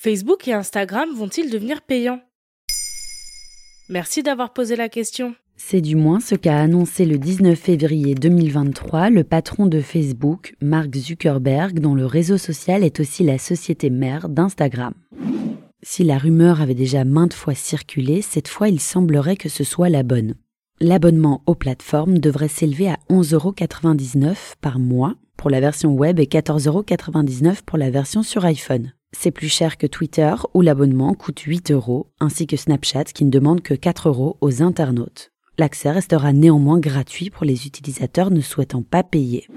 Facebook et Instagram vont-ils devenir payants? Merci d'avoir posé la question. C'est du moins ce qu'a annoncé le 19 février 2023 le patron de Facebook, Mark Zuckerberg, dont le réseau social est aussi la société mère d'Instagram. Si la rumeur avait déjà maintes fois circulé, cette fois il semblerait que ce soit la bonne. L'abonnement aux plateformes devrait s'élever à 11,99€ par mois pour la version web et 14,99€ pour la version sur iPhone. C'est plus cher que Twitter où l'abonnement coûte 8 euros, ainsi que Snapchat qui ne demande que 4 euros aux internautes. L'accès restera néanmoins gratuit pour les utilisateurs ne souhaitant pas payer.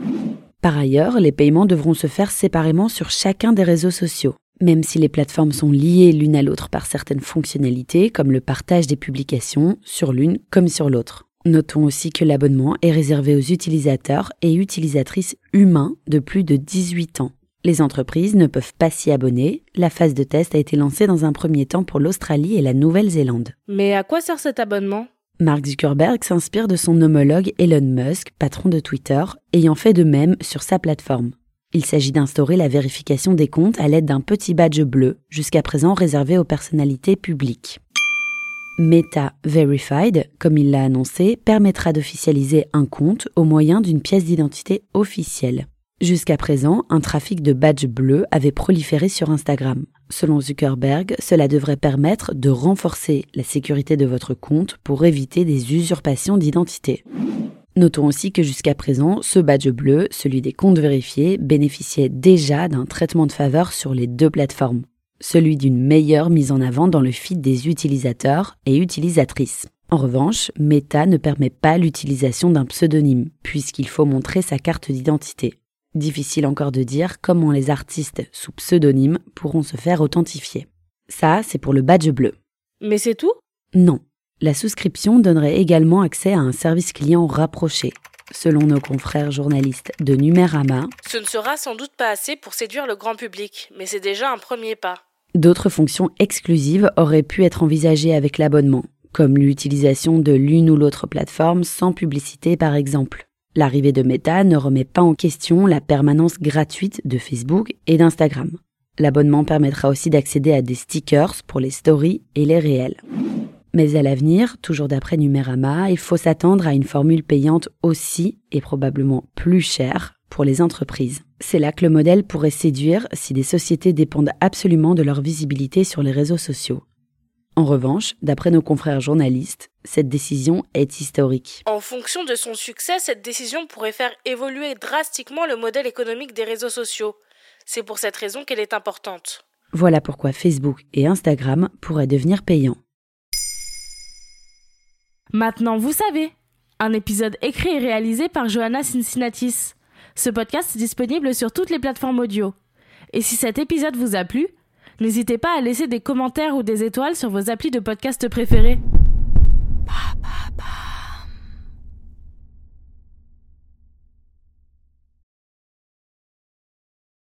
Par ailleurs, les paiements devront se faire séparément sur chacun des réseaux sociaux. Même si les plateformes sont liées l'une à l'autre par certaines fonctionnalités, comme le partage des publications, sur l'une comme sur l'autre. Notons aussi que l'abonnement est réservé aux utilisateurs et utilisatrices humains de plus de 18 ans. Les entreprises ne peuvent pas s'y abonner. La phase de test a été lancée dans un premier temps pour l'Australie et la Nouvelle-Zélande. Mais à quoi sert cet abonnement? Mark Zuckerberg s'inspire de son homologue Elon Musk, patron de Twitter, ayant fait de même sur sa plateforme. Il s'agit d'instaurer la vérification des comptes à l'aide d'un petit badge bleu, jusqu'à présent réservé aux personnalités publiques. Meta Verified, comme il l'a annoncé, permettra d'officialiser un compte au moyen d'une pièce d'identité officielle. Jusqu'à présent, un trafic de badges bleus avait proliféré sur Instagram. Selon Zuckerberg, cela devrait permettre de renforcer la sécurité de votre compte pour éviter des usurpations d'identité. Notons aussi que jusqu'à présent, ce badge bleu, celui des comptes vérifiés, bénéficiait déjà d'un traitement de faveur sur les deux plateformes, celui d'une meilleure mise en avant dans le feed des utilisateurs et utilisatrices. En revanche, Meta ne permet pas l'utilisation d'un pseudonyme, puisqu'il faut montrer sa carte d'identité. Difficile encore de dire comment les artistes sous pseudonyme pourront se faire authentifier. Ça, c'est pour le badge bleu. Mais c'est tout? Non. La souscription donnerait également accès à un service client rapproché. Selon nos confrères journalistes de Numérama, ce ne sera sans doute pas assez pour séduire le grand public, mais c'est déjà un premier pas. D'autres fonctions exclusives auraient pu être envisagées avec l'abonnement, comme l'utilisation de l'une ou l'autre plateforme sans publicité par exemple. L'arrivée de Meta ne remet pas en question la permanence gratuite de Facebook et d'Instagram. L'abonnement permettra aussi d'accéder à des stickers pour les stories et les réels. Mais à l'avenir, toujours d'après Numérama, il faut s'attendre à une formule payante aussi et probablement plus chère pour les entreprises. C'est là que le modèle pourrait séduire si des sociétés dépendent absolument de leur visibilité sur les réseaux sociaux. En revanche, d'après nos confrères journalistes, cette décision est historique. En fonction de son succès, cette décision pourrait faire évoluer drastiquement le modèle économique des réseaux sociaux. C'est pour cette raison qu'elle est importante. Voilà pourquoi Facebook et Instagram pourraient devenir payants. Maintenant, vous savez. Un épisode écrit et réalisé par Johanna Cincinnatis. Ce podcast est disponible sur toutes les plateformes audio. Et si cet épisode vous a plu, N'hésitez pas à laisser des commentaires ou des étoiles sur vos applis de podcast préférés.